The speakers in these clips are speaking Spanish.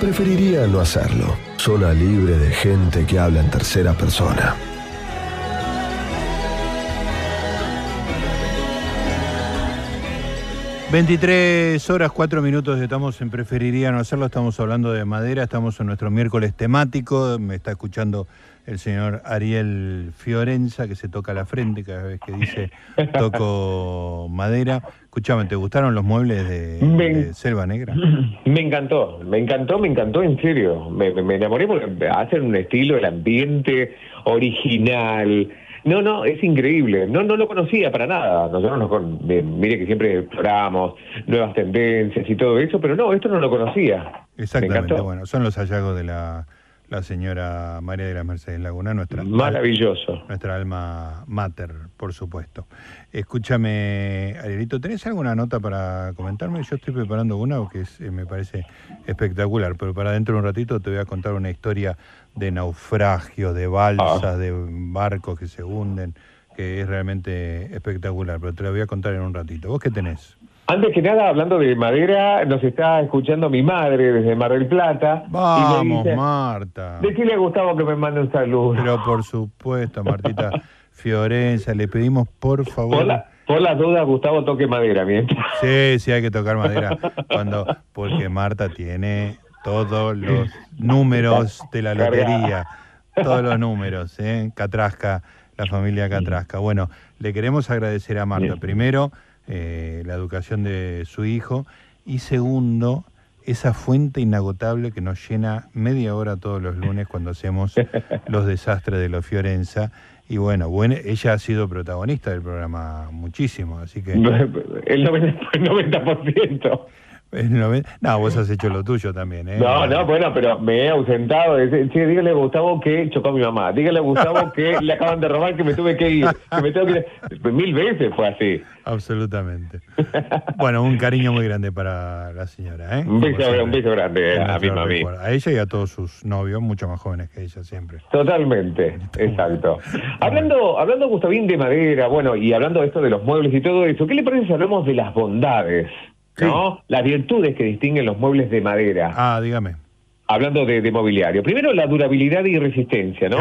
Preferiría no hacerlo. Zona libre de gente que habla en tercera persona. ...23 horas 4 minutos estamos en Preferiría no hacerlo... ...estamos hablando de madera, estamos en nuestro miércoles temático... ...me está escuchando el señor Ariel Fiorenza... ...que se toca la frente cada vez que dice toco madera... Escuchame, ¿te gustaron los muebles de, Selva Negra? Me encantó, me encantó, me encantó en serio. Me, me enamoré porque hacen un estilo, el ambiente original no, no, es increíble. No, no lo conocía para nada. Nosotros nos con... mire que siempre exploramos nuevas tendencias y todo eso, pero no, esto no lo conocía. Exactamente, bueno, son los hallazgos de la, la señora María de las Mercedes Laguna, nuestra maravilloso, nuestra alma mater, por supuesto. Escúchame, Arielito, ¿tenés alguna nota para comentarme? Yo estoy preparando una que eh, me parece espectacular, pero para dentro de un ratito te voy a contar una historia de naufragio, de balsas, ah. de barcos que se hunden, que es realmente espectacular, pero te lo voy a contar en un ratito. ¿Vos qué tenés? Antes que nada, hablando de madera, nos está escuchando mi madre desde Mar del Plata. Vamos, Marta. Decirle a Gustavo que me mande un saludo. Pero por supuesto, Martita Fiorenza, le pedimos por favor... Por, las dudas, Gustavo toque madera mientras. Sí, sí, hay que tocar madera. cuando Porque Marta tiene todos los números de la lotería, todos los números, ¿eh? Catrasca, la familia Catrasca. Bueno, le queremos agradecer a Marta, primero, eh, la educación de su hijo, y segundo, esa fuente inagotable que nos llena media hora todos los lunes cuando hacemos los desastres de los Fiorenza. Y bueno, bueno, ella ha sido protagonista del programa muchísimo, así que... El 90%. El 90%. No, vos has hecho lo tuyo también, ¿eh? No, no, bueno, pero me he ausentado. Sí, dígale a Gustavo que chocó a mi mamá. Dígale a Gustavo que le acaban de robar, que me tuve que ir. Que me tengo que ir. Mil veces fue así. Absolutamente. Bueno, un cariño muy grande para la señora, ¿eh? Un beso, un beso grande a mi mamá. A ella y a todos sus novios, mucho más jóvenes que ella siempre. Totalmente, exacto. hablando, hablando, Gustavín, de madera, bueno, y hablando de esto de los muebles y todo eso, ¿qué le parece si hablamos de las bondades? ¿No? Las virtudes que distinguen los muebles de madera. Ah, dígame. Hablando de, mobiliario. Primero, la durabilidad y resistencia, ¿no?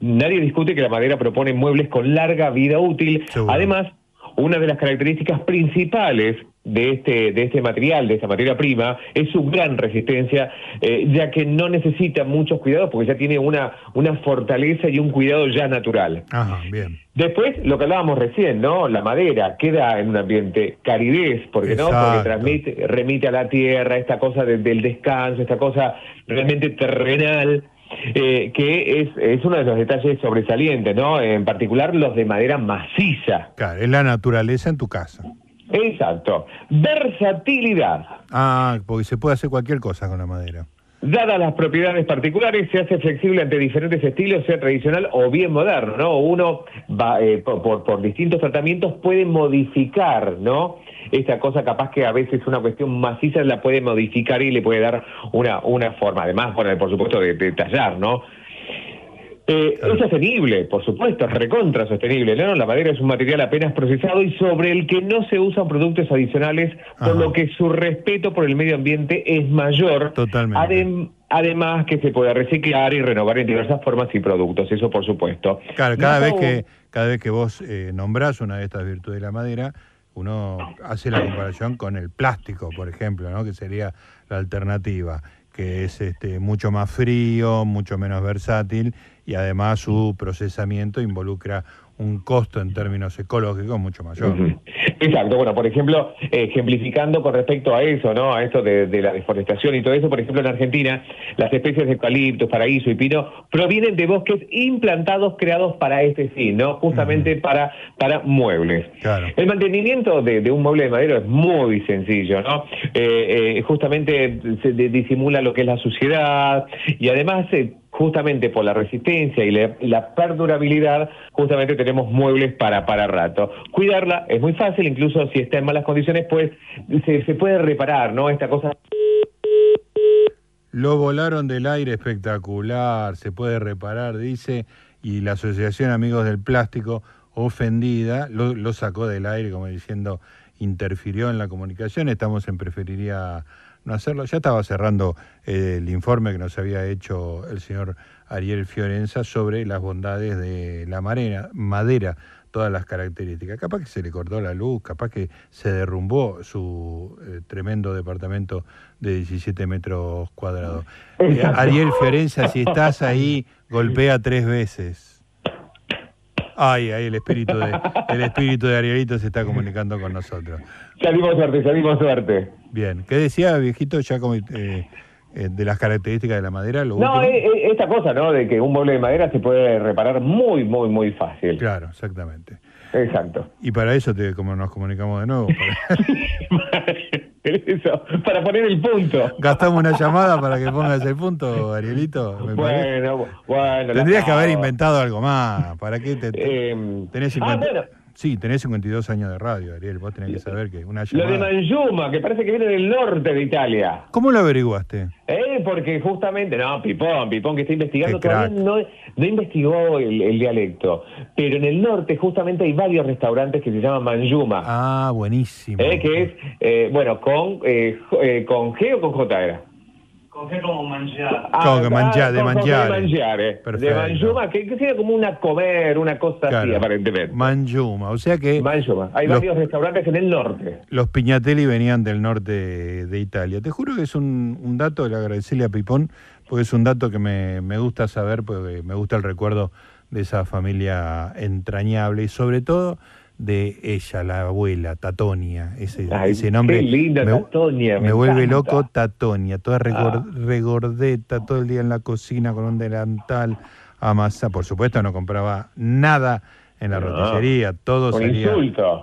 Nadie discute que la madera propone muebles con larga vida útil. Además, una de las características principales de este, de este material, de esta materia prima, es su gran resistencia, eh, ya que no necesita muchos cuidados porque ya tiene una, una fortaleza y un cuidado ya natural. Ajá, bien. Después, lo que hablábamos recién, ¿no? La madera queda en un ambiente caridez, porque no, porque transmite, remite a la tierra, esta cosa del descanso, esta cosa realmente terrenal. Eh, que es, es uno de los detalles sobresalientes, ¿no? En particular los de madera maciza. Claro, es la naturaleza en tu casa. Exacto. Versatilidad. Ah, porque se puede hacer cualquier cosa con la madera. Dadas las propiedades particulares, se hace flexible ante diferentes estilos, sea tradicional o bien moderno, ¿no? Uno, va, eh, por, por, distintos tratamientos, puede modificar, ¿no? Esta cosa capaz que a veces una cuestión maciza la puede modificar y le puede dar una, una forma. Además, por, por supuesto, de, de tallar, ¿no? Eh, es sostenible, por supuesto, es recontra sostenible. ¿no? La madera es un material apenas procesado y sobre el que no se usan productos adicionales, por lo que su respeto por el medio ambiente es mayor. Totalmente. además que se puede reciclar y renovar en diversas formas y productos, eso por supuesto. Claro, cada, vez, que, cada vez que vos eh, nombrás una de estas virtudes de la madera, uno hace la comparación con el plástico, por ejemplo, ¿no? que sería la alternativa que es este, mucho más frío, mucho menos versátil y además su procesamiento involucra un costo en términos ecológicos mucho mayor. Exacto, bueno, por ejemplo, ejemplificando con respecto a eso, ¿no? A esto de, la deforestación y todo eso, por ejemplo, en Argentina, las especies de eucalipto, paraíso y pino provienen de bosques implantados creados para este fin, ¿no? Justamente para, para muebles. El mantenimiento de, un mueble de madera es muy sencillo, ¿no? Eh, eh, justamente se disimula lo que es la suciedad y además eh, justamente por la resistencia y la, perdurabilidad, justamente tenemos muebles para, para rato. Cuidarla es muy fácil, incluso si está en malas condiciones, pues se, se puede reparar, ¿no? Esta cosa... Lo volaron del aire espectacular, se puede reparar, dice, y la Asociación Amigos del Plástico, ofendida, lo, lo sacó del aire como diciendo, interfirió en la comunicación, estamos en Preferiría no hacerlo. Ya estaba cerrando eh, el informe que nos había hecho el señor Ariel Fiorenza sobre las bondades de la madera, madera todas las características. Capaz que se le cortó la luz, capaz que se derrumbó su eh, tremendo departamento de 17 metros cuadrados. Eh, Ariel Fiorenza, si estás ahí, golpea tres veces. Ay, el espíritu de, el espíritu de Arielito se está comunicando con nosotros. Salimos suerte, salimos suerte. Bien, ¿qué decía viejito ya como, eh, de las características de la madera? Lo no, esta cosa, ¿no? De que un mueble de madera se puede reparar muy, muy, muy fácil. Claro, exactamente. Exacto. Y para eso te, como nos comunicamos de nuevo. Para... eso, para poner el punto. Gastamos una llamada para que pongas el punto, Arielito. bueno, bueno. Tendrías que haber inventado algo más. ¿Para qué te, eh, tenés 50... ah, bueno. Sí, tenés 52 años de radio, Ariel. Vos tenés que saber que una llamada... Lo de Manjuma, que parece que viene del norte de Italia. ¿Cómo lo averiguaste? Eh, porque justamente... No, Pipón, Pipón que está investigando, todavía no, no investigó el, dialecto. Pero en el norte justamente hay varios restaurantes que se llaman Manjuma. Ah, buenísimo. Eh, que es, eh, bueno, con, eh, eh, con G o con J era. Coger como mangiare. Ah, como mangiare, mangiare. De manjuma, que, que sería como una comer, una cosa así, aparentemente. Manjuma, o sea que... Manjuma. Hay varios restaurantes en el norte. Los piñatelli venían del norte de Italia. Te juro que es un, un dato, le agradecerle a Pipón, porque es un dato que me, me gusta saber, porque me gusta el recuerdo de esa familia entrañable y sobre todo de ella, la abuela, Tatonia, ese, ese nombre. Qué linda, me, Tatonia. Me, vuelve loco Tatonia, toda ah. regordeta, todo el día en la cocina con un delantal, amasa. Por supuesto, no compraba nada en la roticería, todo salía.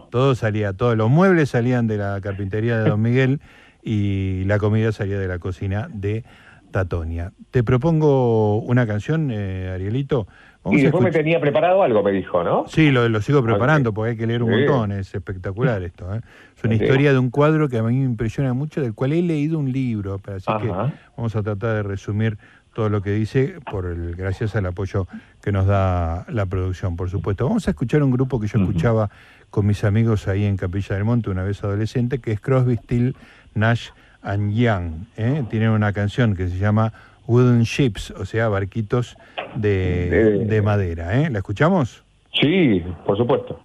Todo salía, todos los muebles salían de la carpintería de Don Miguel y la comida salía de la cocina de Tatonia. Te propongo una canción, eh, Arielito y después me tenía preparado algo, me dijo, ¿no? Sí, lo, lo sigo preparando porque hay que leer un montón, es espectacular esto. ¿eh? Es una historia de un cuadro que a mí me impresiona mucho, del cual he leído un libro, así que vamos a tratar de resumir todo lo que dice, por el, gracias al apoyo que nos da la producción, por supuesto. Vamos a escuchar un grupo que yo escuchaba con mis amigos ahí en Capilla del Monte una vez adolescente, que es Crosby, Still, Nash and Young. ¿eh? Tienen una canción que se llama wooden ships, o sea, barquitos de, de madera. ¿eh? ¿La escuchamos? Sí, por supuesto.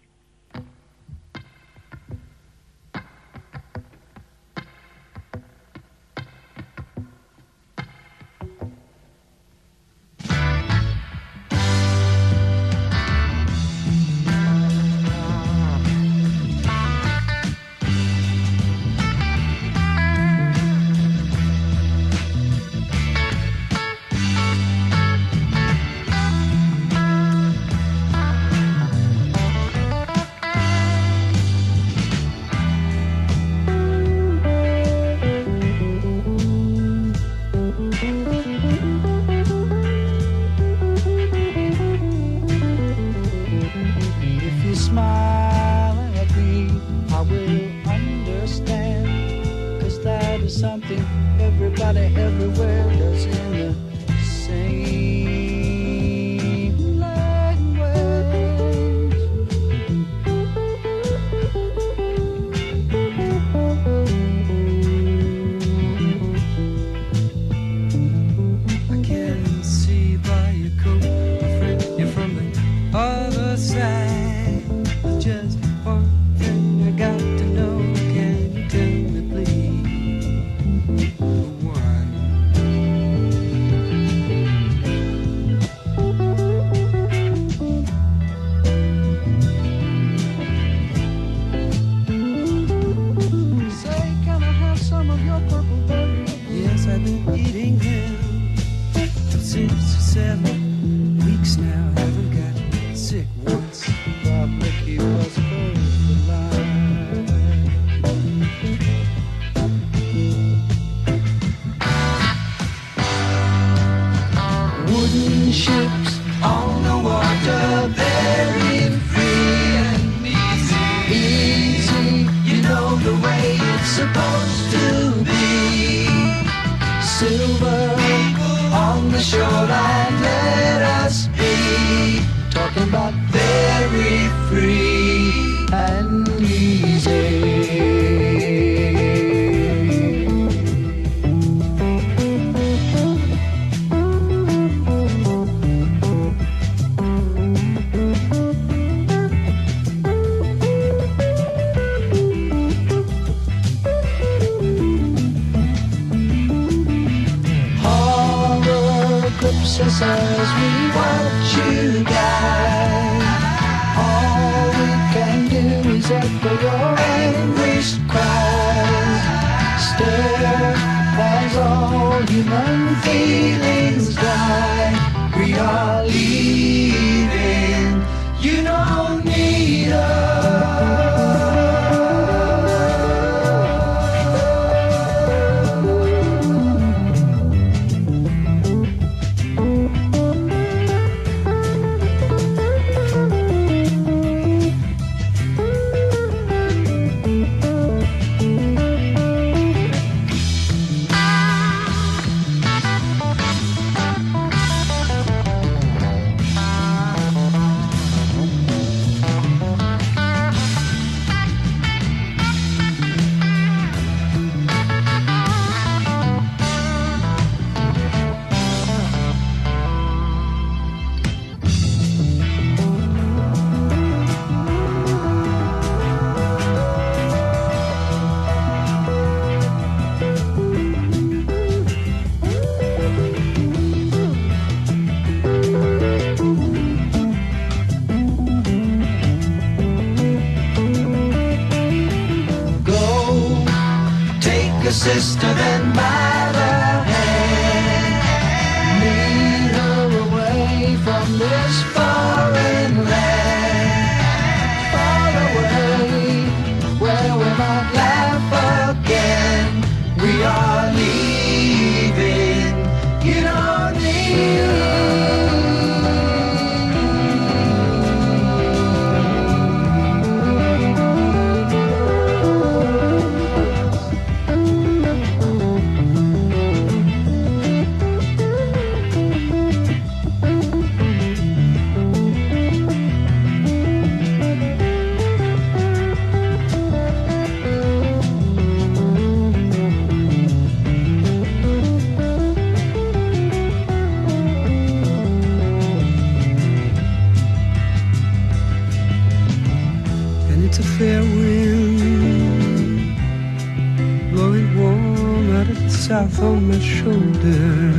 South on my shoulder.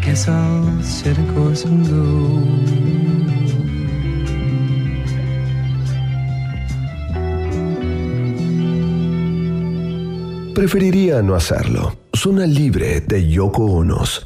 Guess I'll set a course and go. Preferiría no hacerlo. Zona libre de Yoko Onos.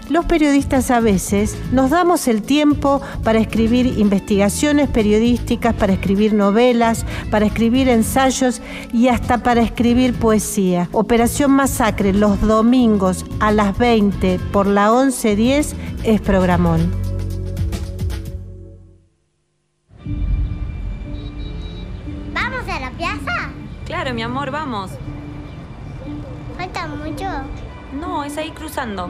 los periodistas a veces nos damos el tiempo para escribir investigaciones periodísticas, para escribir novelas, para escribir ensayos y hasta para escribir poesía. Operación Masacre los domingos a las 20 por la 1110 es programón. ¿Vamos a la plaza? Claro, mi amor, vamos. ¿Falta mucho? No, es ahí cruzando.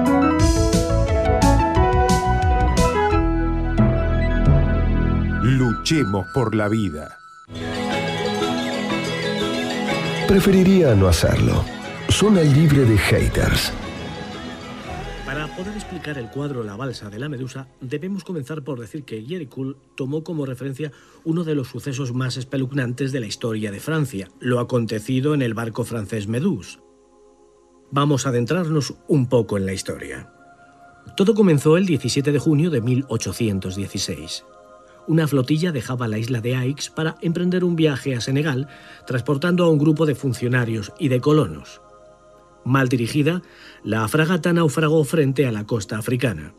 Luchemos por la vida. Preferiría no hacerlo. Zona libre de haters. Para poder explicar el cuadro La balsa de la Medusa, debemos comenzar por decir que Jerry Cool tomó como referencia uno de los sucesos más espeluznantes de la historia de Francia, lo acontecido en el barco francés Meduse. Vamos a adentrarnos un poco en la historia. Todo comenzó el 17 de junio de 1816. Una flotilla dejaba la isla de Aix para emprender un viaje a Senegal, transportando a un grupo de funcionarios y de colonos. Mal dirigida, la fragata naufragó frente a la costa africana.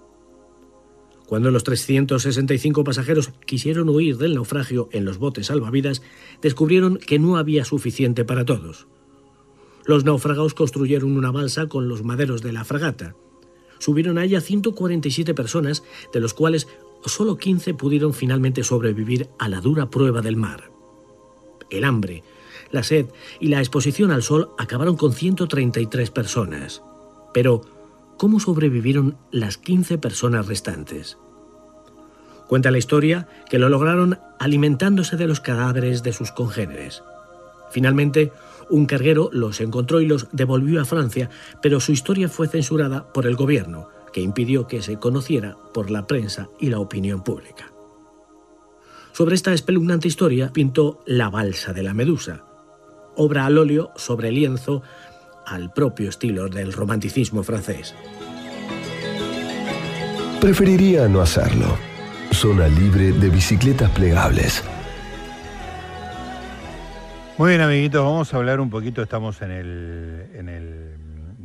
Cuando los 365 pasajeros quisieron huir del naufragio en los botes salvavidas, descubrieron que no había suficiente para todos. Los naufragados construyeron una balsa con los maderos de la fragata. Subieron a ella 147 personas, de los cuales solo 15 pudieron finalmente sobrevivir a la dura prueba del mar. El hambre, la sed y la exposición al sol acabaron con 133 personas. Pero, ¿cómo sobrevivieron las 15 personas restantes? Cuenta la historia que lo lograron alimentándose de los cadáveres de sus congéneres. Finalmente, un carguero los encontró y los devolvió a Francia, pero su historia fue censurada por el gobierno, que impidió que se conociera por la prensa y la opinión pública. Sobre esta espeluznante historia pintó La balsa de la medusa, obra al óleo sobre lienzo al propio estilo del romanticismo francés. Preferiría no hacerlo. Zona libre de bicicletas plegables. Muy bien, amiguitos, vamos a hablar un poquito, estamos en el, en el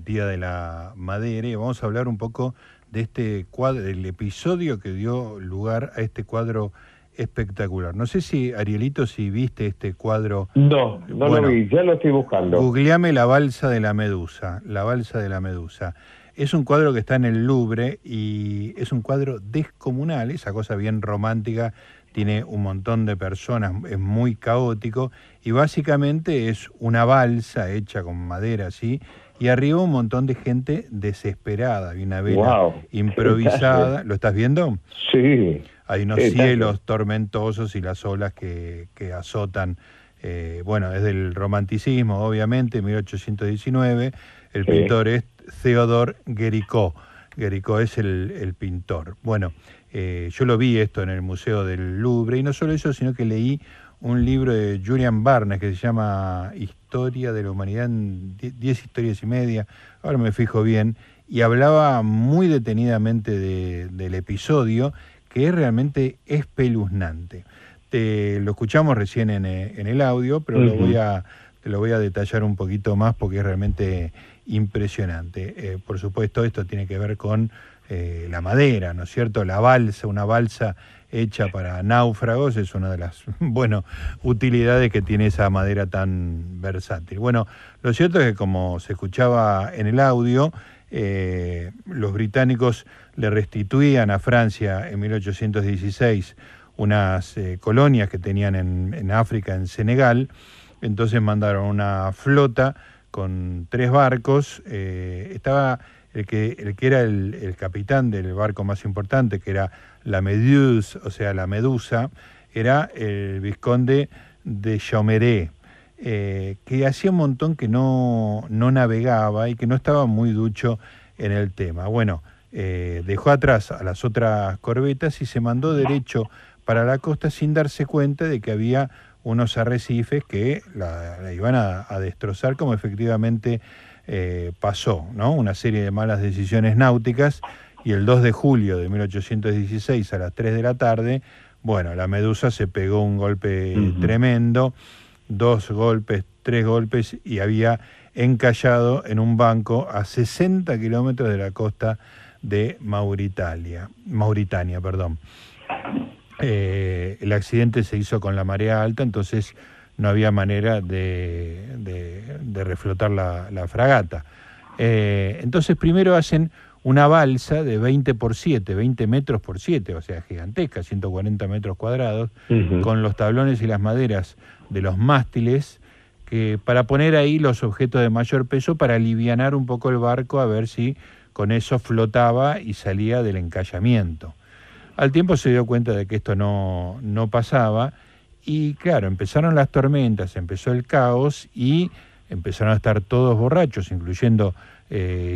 Día de la Madera y vamos a hablar un poco de este cuadro, del episodio que dio lugar a este cuadro espectacular. No sé si, Arielito, si viste este cuadro. No, no Bueno, lo vi, ya lo estoy buscando. Googleame la balsa de la medusa, la balsa de la medusa. Es un cuadro que está en el Louvre y es un cuadro descomunal, esa cosa bien romántica, tiene un montón de personas, es muy caótico y básicamente es una balsa hecha con madera así y arriba un montón de gente desesperada, hay una vela improvisada. ¿lo estás viendo? Sí. Hay unos cielos tormentosos y las olas que, que azotan, eh, bueno, es del romanticismo, obviamente, 1819. El Sí. pintor es Theodore Guericó. Guericó es el, el pintor. Bueno, eh, yo lo vi esto en el Museo del Louvre y no solo eso, sino que leí un libro de Julian Barnes que se llama Historia de la Humanidad en 10 historias y media, ahora me fijo bien, y hablaba muy detenidamente de- del episodio que es realmente espeluznante. Te lo escuchamos recién en, eh, en el audio, pero lo Ujú. voy a, te lo voy a detallar un poquito más porque es realmente impresionante. Eh, por supuesto, esto tiene que ver con eh, la madera, ¿no es cierto? La balsa, una balsa hecha para náufragos es una de las, bueno, utilidades que tiene esa madera tan versátil. Bueno, lo cierto es que como se escuchaba en el audio, eh, los británicos le restituían a Francia en 1816 unas eh, colonias que tenían en, en África, en Senegal, entonces mandaron una flota con tres barcos, eh, estaba el que, el que era el, capitán del barco más importante, que era la Meduse, o sea, la Medusa, era el vizconde de Chaumeré, eh, que hacía un montón que no, no navegaba y que no estaba muy ducho en el tema. Bueno, eh, dejó atrás a las otras corbetas y se mandó derecho para la costa sin darse cuenta de que había unos arrecifes que la, iban a destrozar como efectivamente eh, pasó, ¿no? Una serie de malas decisiones náuticas y el 2 de julio de 1816 a las 3 de la tarde, bueno, la Medusa se pegó un golpe tremendo, dos golpes, tres golpes y había encallado en un banco a 60 kilómetros de la costa de Mauritania, Mauritania, perdón. Eh, el accidente se hizo con la marea alta, entonces no había manera de, de- de reflotar la, la fragata. Eh, entonces primero hacen una balsa de 20 por 7, 20 metros por 7, o sea, gigantesca, 140 metros cuadrados, con los tablones y las maderas de los mástiles, que para poner ahí los objetos de mayor peso para alivianar un poco el barco a ver si con eso flotaba y salía del encallamiento. Al tiempo se dio cuenta de que esto no, no pasaba y claro, empezaron las tormentas, empezó el caos y empezaron a estar todos borrachos, incluyendo eh,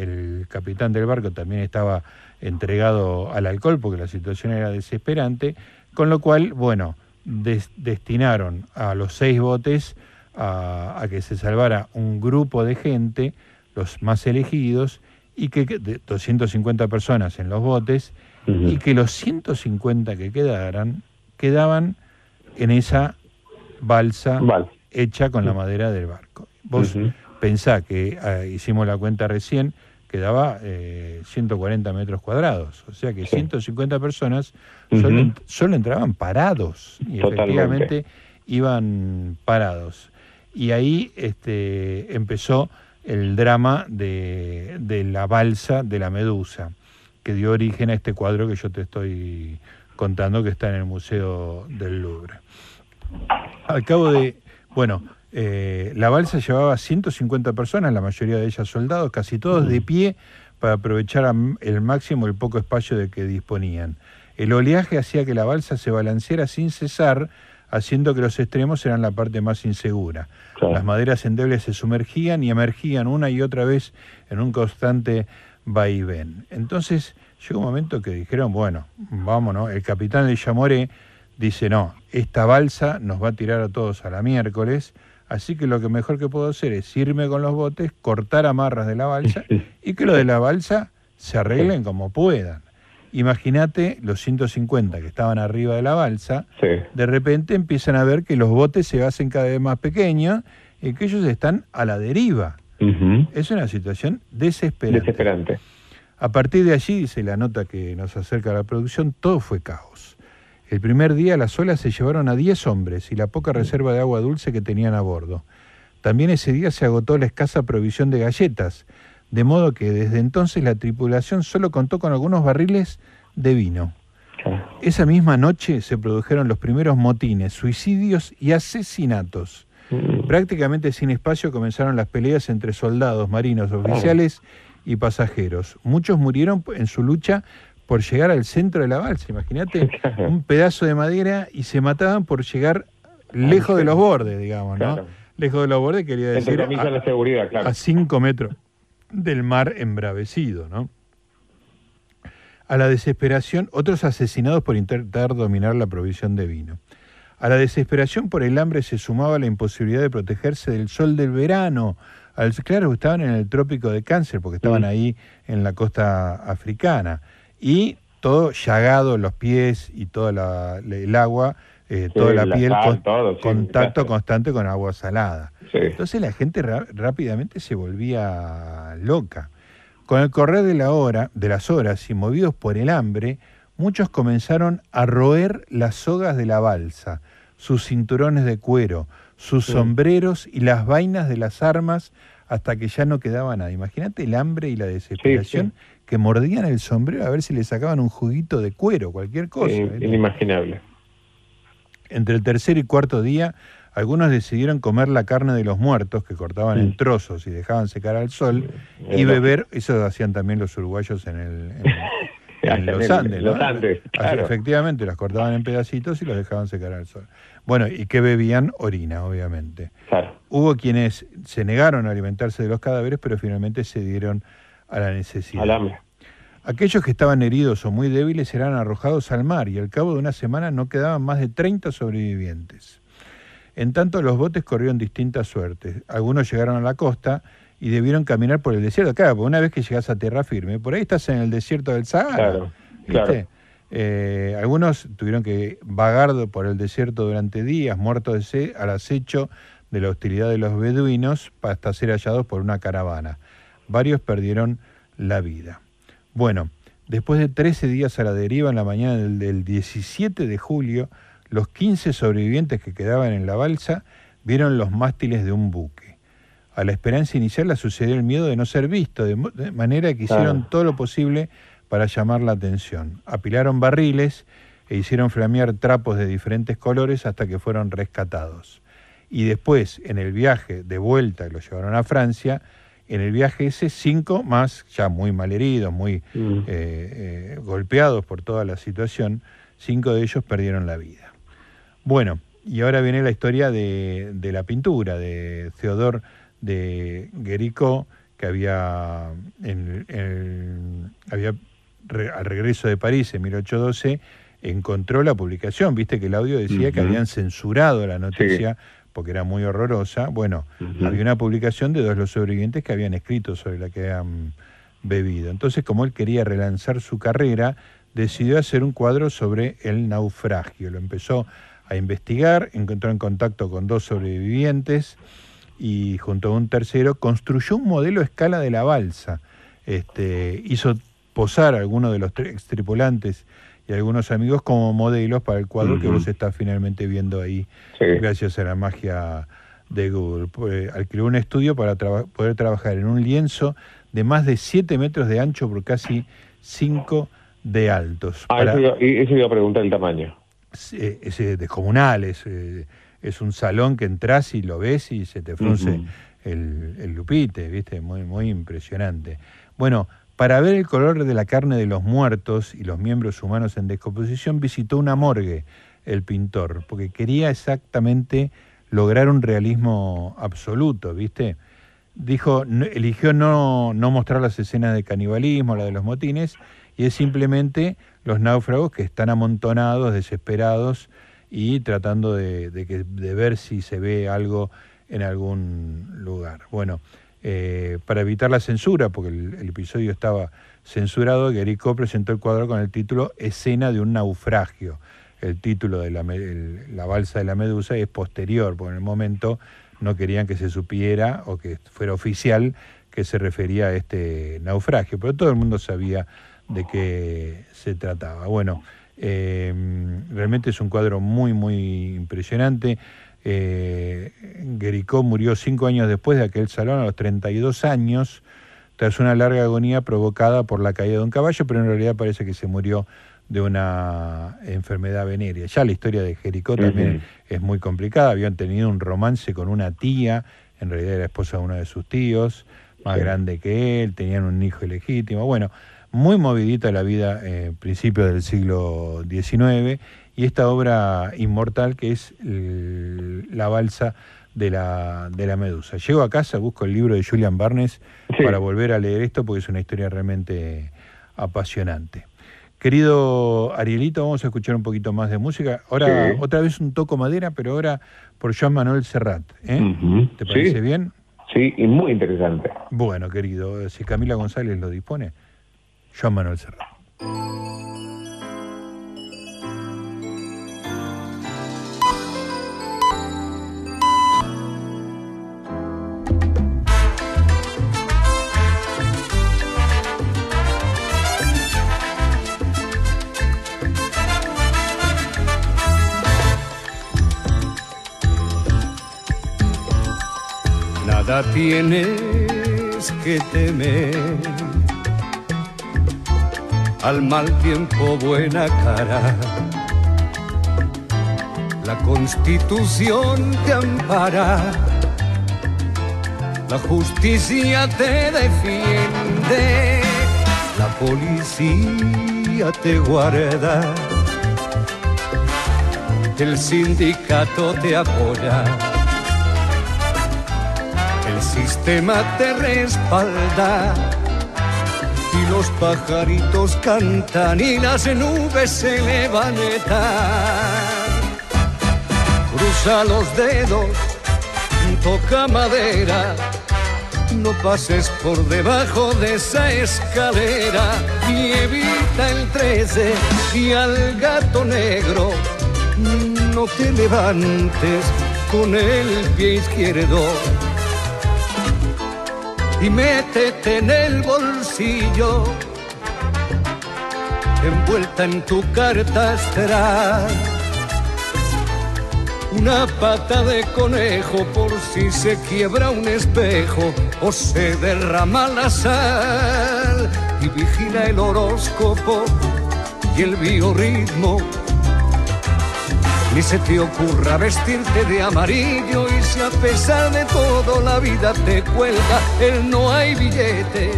el capitán del barco, también estaba entregado al alcohol porque la situación era desesperante, con lo cual, bueno, des- destinaron a los seis botes a, a que se salvara un grupo de gente, los más elegidos, y que de 250 personas en los botes, y que los 150 que quedaran quedaban en esa balsa hecha con la madera del barco. Vos Ujú. pensá que ah, hicimos la cuenta recién, quedaba eh, 140 metros cuadrados, o sea que Sí. 150 personas solo, entraban parados y Totalmente. efectivamente iban parados. y ahí este, empezó el drama de, de la balsa de la medusa, que dio origen a este cuadro que yo te estoy contando que está en el Museo del Louvre. Al cabo de, bueno, eh, la balsa llevaba 150 personas, la mayoría de ellas soldados, casi todos de pie para aprovechar el máximo el poco espacio de que disponían. El oleaje hacía que la balsa se balanceara sin cesar, haciendo que los extremos eran la parte más insegura. Las maderas endebles se sumergían y emergían una y otra vez en un constante vaivén. Entonces llegó un momento que dijeron, bueno, vámonos, el capitán de Chamoré dice, no, esta balsa nos va a tirar a todos a la miércoles, así que lo que mejor que puedo hacer es irme con los botes, cortar amarras de la balsa y que lo de la balsa se arreglen como puedan. Imagínate los 150 que estaban arriba de la balsa, de repente empiezan a ver que los botes se hacen cada vez más pequeños y que ellos están a la deriva. Es una situación desesperante. Desesperante. A partir de allí, dice la nota que nos acerca a la producción, todo fue caos. El primer día las olas se llevaron a 10 hombres y la poca reserva de agua dulce que tenían a bordo. También ese día se agotó la escasa provisión de galletas, de modo que desde entonces la tripulación solo contó con algunos barriles de vino. Esa misma noche se produjeron los primeros motines, suicidios y asesinatos. Prácticamente sin espacio comenzaron las peleas entre soldados, marinos, oficiales y pasajeros. Muchos murieron en su lucha por llegar al centro de la balsa. Imagínate un pedazo de madera y se mataban por llegar lejos de los bordes, digamos, ¿no? Claro. Lejos de los bordes quería decir a, la seguridad, claro. a cinco metros del mar embravecido, ¿no? A la desesperación, otros asesinados por intentar dominar la provisión de vino. A la desesperación por el hambre se sumaba la imposibilidad de protegerse del sol del verano. Al, claro, estaban en el trópico de Cáncer, porque estaban ahí en la costa africana. Y todo llagado, los pies y todo la- el agua, eh, Sí, toda la, la piel, sal, con- todo, sí, contacto claro. constante con agua salada. Entonces la gente rápidamente se volvía loca. Con el correr de la hora, de las horas y movidos por el hambre, muchos comenzaron a roer las sogas de la balsa, sus cinturones de cuero, sus Sí. sombreros y las vainas de las armas hasta que ya no quedaba nada. Imagínate el hambre y la desesperación que mordían el sombrero a ver si le sacaban un juguito de cuero, cualquier cosa. Eh, inimaginable. Entre el tercer y cuarto día, algunos decidieron comer la carne de los muertos, que cortaban en trozos y dejaban secar al sol, y beber, eso hacían también los uruguayos en, el, en- en los Andes. los ¿no? Así, claro. efectivamente, las cortaban en pedacitos y los dejaban secar al sol. Bueno, y que bebían orina, obviamente. Hubo quienes se negaron a alimentarse de los cadáveres, pero finalmente se dieron a la necesidad. Al hambre. Aquellos que estaban heridos o muy débiles eran arrojados al mar y al cabo de una semana no quedaban más de 30 sobrevivientes. En tanto, los botes corrieron distintas suertes. Algunos llegaron a la costa y debieron caminar por el desierto. Claro, porque una vez que llegas a tierra firme, por ahí estás en el desierto del Sahara. Claro, ¿viste? claro. Eh, algunos tuvieron que vagar por el desierto durante días, muertos de sed, al acecho de la hostilidad de los beduinos, hasta ser hallados por una caravana. Varios perdieron la vida. Bueno, después de 13 días a la deriva en la mañana del, del 17 de julio, los 15 sobrevivientes que quedaban en la balsa vieron los mástiles de un buque. A la esperanza inicial le sucedió el miedo de no ser visto, de, manera que hicieron todo lo posible para llamar la atención. Apilaron barriles e hicieron flamear trapos de diferentes colores hasta que fueron rescatados. Y después, en el viaje de vuelta que lo llevaron a Francia, en el viaje ese, cinco más, ya muy malheridos, muy Mm. eh, eh, golpeados por toda la situación, cinco de ellos perdieron la vida. Bueno, y ahora viene la historia de, de la pintura, de Theodore de Guéricault, que había, en- en- había re- al regreso de París en 1812, encontró la publicación, viste que el audio decía que habían censurado la noticia porque era muy horrorosa. Bueno, había una publicación de dos los sobrevivientes que habían escrito sobre la que habían bebido. Entonces, como él quería relanzar su carrera, decidió hacer un cuadro sobre el naufragio. Lo empezó a investigar, encontró en contacto con dos sobrevivientes y junto a un tercero construyó un modelo a escala de la balsa. Este, hizo posar a algunos de los tres tripulantes y algunos amigos como modelos para el cuadro que vos estás finalmente viendo ahí, gracias a la magia de Google. Pues, alquiló un estudio para traba- poder trabajar en un lienzo de más de 7 metros de ancho por casi 5 de altos. Ah, Para- eso, iba, y- eso iba a preguntar el tamaño. es, eh, es, descomunal, es, eh, es un salón que entras y lo ves y se te frunce el, el lupite, ¿viste? Muy, muy impresionante. Bueno, para ver el color de la carne de los muertos y los miembros humanos en descomposición, visitó una morgue el pintor, porque quería exactamente lograr un realismo absoluto, ¿viste? Dijo, no- eligió no, no mostrar las escenas de canibalismo, la de los motines, y es simplemente los náufragos que están amontonados, desesperados y tratando de, de ver si se ve algo en algún lugar. Bueno, eh, para evitar la censura, porque el, episodio estaba censurado, Guericó presentó el cuadro con el título Escena de un naufragio. El título de la, el- balsa de la medusa es posterior, porque en el momento no querían que se supiera o que fuera oficial que se refería a este naufragio, pero todo el mundo sabía de qué se trataba. Bueno, eh, realmente es un cuadro muy, muy impresionante. Eh, Guericó murió cinco años después de aquel salón, a los 32 años, tras una larga agonía provocada por la caída de un caballo, pero en realidad parece que se murió de una enfermedad venérea. Ya la historia de Jericó también es muy complicada. Habían tenido un romance con una tía, en realidad era esposa de uno de sus tíos, más Sí. grande que él, tenían un hijo ilegítimo. Bueno, muy movidita la vida en principios del siglo XIX y esta obra inmortal que es el- la balsa de la, de la medusa. Llego a casa, busco el libro de Julian Barnes Sí. para volver a leer esto porque es una historia realmente apasionante. Querido Arielito, vamos a escuchar un poquito más de música. Ahora, Sí. otra vez un toco madera, pero ahora por Joan Manuel Serrat. ¿eh? ¿Te parece Sí. bien? Sí, y muy interesante. Bueno, querido, si Camila González lo dispone, Joan Manuel Serrat. Tienes que temer. Al mal tiempo buena cara. La constitución te ampara. La justicia te defiende. La policía te guarda. El sindicato te apoya. Sistema te respalda. Y los pajaritos cantan y las nubes se levantan. Cruza los dedos, toca madera, no pases por debajo de esa escalera y evita el 13 y al gato negro no te levantes con el pie izquierdo y métete en el bolsillo, envuelta en tu carta astral. Una pata de conejo por si se quiebra un espejo o se derrama la sal. Y vigila el horóscopo y el biorritmo. Ni se te ocurra vestirte de amarillo y si a pesar de todo la vida te cuelga el no hay billete.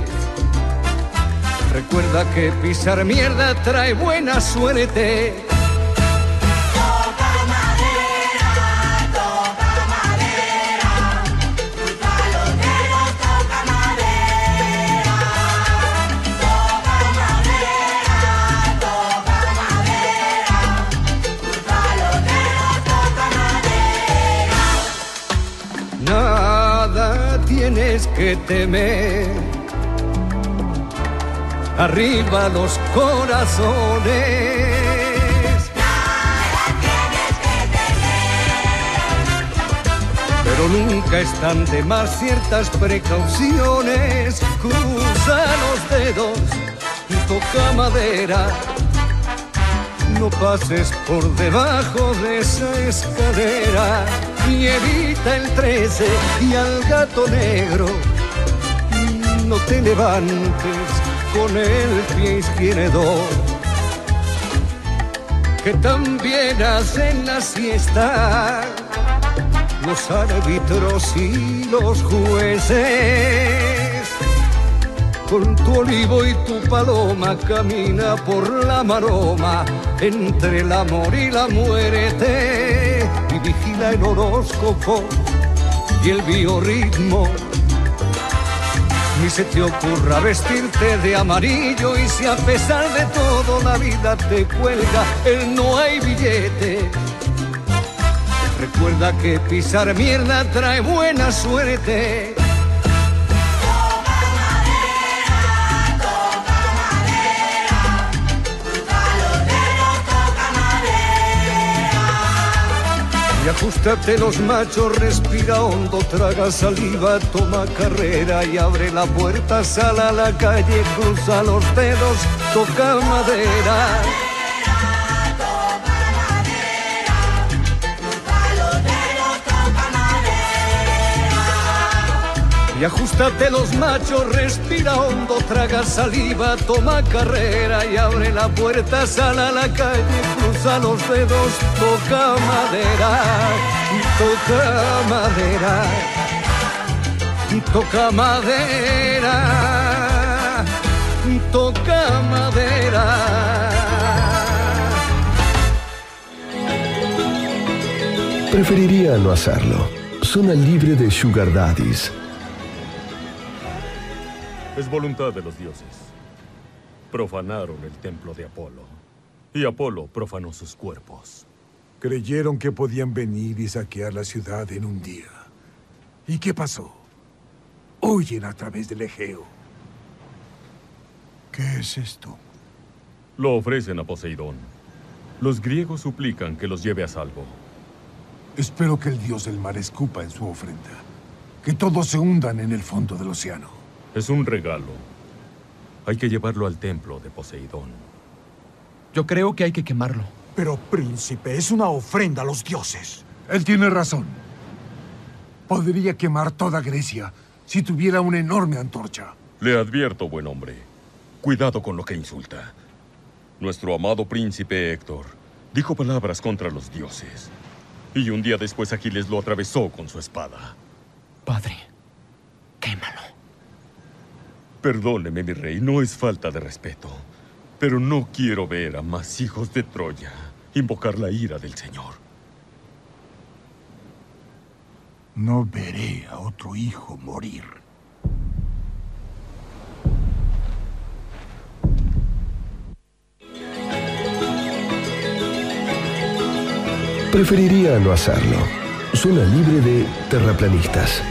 Recuerda que pisar mierda trae buena suerte. Que temer. Arriba los corazones. Pero nunca están de más ciertas precauciones. Cruza los dedos y toca madera. no pases por debajo de esa escalera y evita el 13 y al gato negro. No te levantes con el pie izquierdo, que también hacen la siesta los árbitros y los jueces con tu olivo y tu paloma camina por la maroma entre el amor y la muerte y vigila el horóscopo y el biorritmo. Ni se te ocurra vestirte de amarillo y si a pesar de todo la vida te cuelga el no hay billete. Recuerda que pisar mierda trae buena suerte. Y ajustate los machos, respira hondo, traga saliva, toma carrera y abre la puerta, sal a la calle, cruza los dedos, toca madera. Y ajustate los machos, respira hondo, traga saliva, toma carrera y abre la puerta, sal a la calle, cruza los dedos, toca madera, toca madera, toca madera, toca madera. Preferiría no hacerlo. Zona libre de sugar daddies. Es voluntad de los dioses. Profanaron el templo de Apolo. Y Apolo profanó sus cuerpos. Creyeron que podían venir y saquear la ciudad en un día. ¿Y qué pasó? Huyen a través del Egeo. ¿Qué es esto? Lo ofrecen a Poseidón. Los griegos suplican que los lleve a salvo. Espero que el dios del mar escupa en su ofrenda. Que todos se hundan en el fondo del océano. Es un regalo. Hay que llevarlo al templo de Poseidón. Yo creo que hay que quemarlo. Pero, príncipe, es una ofrenda a los dioses. Él tiene razón. Podría quemar toda Grecia si tuviera una enorme antorcha. Le advierto, buen hombre. Cuidado con lo que insulta. Nuestro amado príncipe Héctor dijo palabras contra los dioses. Y un día después Aquiles lo atravesó con su espada. Padre, quémalo. Perdóneme, mi rey, no es falta de respeto. Pero no quiero ver a más hijos de Troya invocar la ira del Señor. No veré a otro hijo morir. Preferiría no hacerlo. Zona libre de terraplanistas.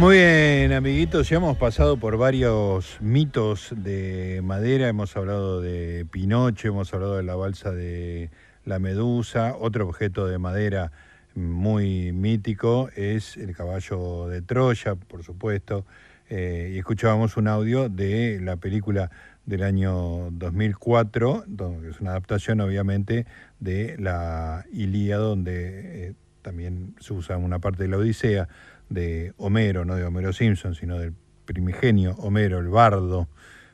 Muy bien, amiguitos, ya hemos pasado por varios mitos de madera, hemos hablado de Pinocho, hemos hablado de la balsa de la Medusa, otro objeto de madera muy mítico es el caballo de Troya, por supuesto, eh, y escuchábamos un audio de la película del año 2004, que es una adaptación obviamente de la Ilíada, donde eh, también se usa una parte de la Odisea de Homero, no de Homero Simpson, sino del primigenio Homero, el bardo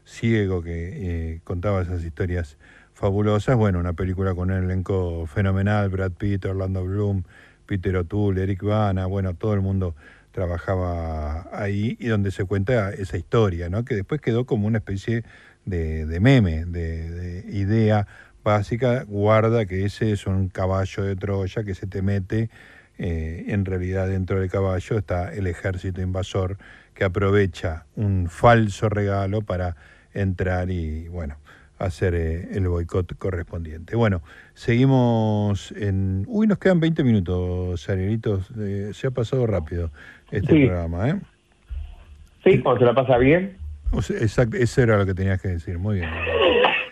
ciego que eh, contaba esas historias fabulosas. Bueno, una película con un elenco fenomenal, Brad Pitt, Orlando Bloom, Peter O'Toole, Eric Bana, bueno, todo el mundo trabajaba ahí y donde se cuenta esa historia, ¿no? que después quedó como una especie de, meme, de, idea básica, guarda que ese es un caballo de Troya que se te mete, eh, en realidad dentro del caballo está el ejército invasor que aprovecha un falso regalo para entrar y, bueno, hacer eh, el boicot correspondiente. Bueno, seguimos en... Uy, nos quedan 20 minutos, Arielitos. Eh, se ha pasado rápido este Sí. programa, ¿eh? Sí, cuando se la pasa bien. O sea, exacto, eso era lo que tenías que decir. Muy bien.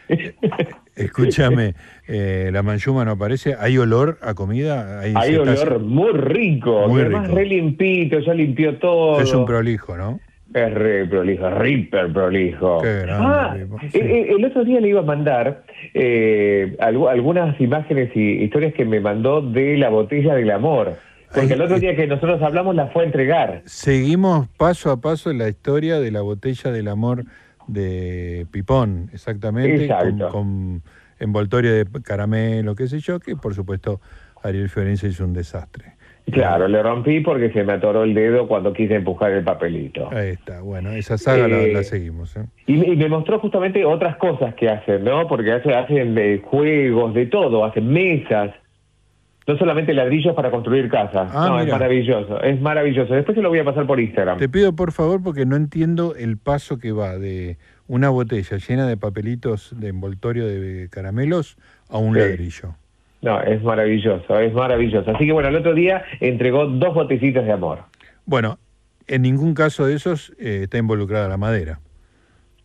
Escúchame, eh, la manchuma no aparece. ¿Hay olor a comida? Hay está olor muy rico, Muy además rico. re limpito, ya limpió todo. Es un prolijo, ¿no? Es re prolijo, ripper prolijo. Qué grande, ah, tipo, el, el- otro día le iba a mandar eh, algu- algunas imágenes y historias que me mandó de la botella del amor. Porque el otro día que nosotros hablamos la fue a entregar. Seguimos paso a paso la historia de la botella del amor de Pipón, exactamente, con, Exacto. con envoltorio de caramelo, qué sé yo, que por supuesto Ariel Fiorenza hizo un desastre. Claro, le rompí porque se me atoró el dedo cuando quise empujar el papelito. Ahí está, bueno, esa saga la, Eh, la seguimos. ¿eh? Y, me- y me mostró justamente otras cosas que hacen, ¿no? Porque hace- hacen eh, juegos, de todo, hacen mesas. No solamente ladrillos para construir casas. Ah, no, es maravilloso, es maravilloso. Después se lo voy a pasar por Instagram. Te pido por favor porque no entiendo el paso que va de una botella llena de papelitos de envoltorio de caramelos a un Sí. ladrillo. No, es maravilloso, es maravilloso. Así que bueno, el otro día entregó dos botecitas de amor. Bueno, en ningún caso de esos eh, está involucrada la madera,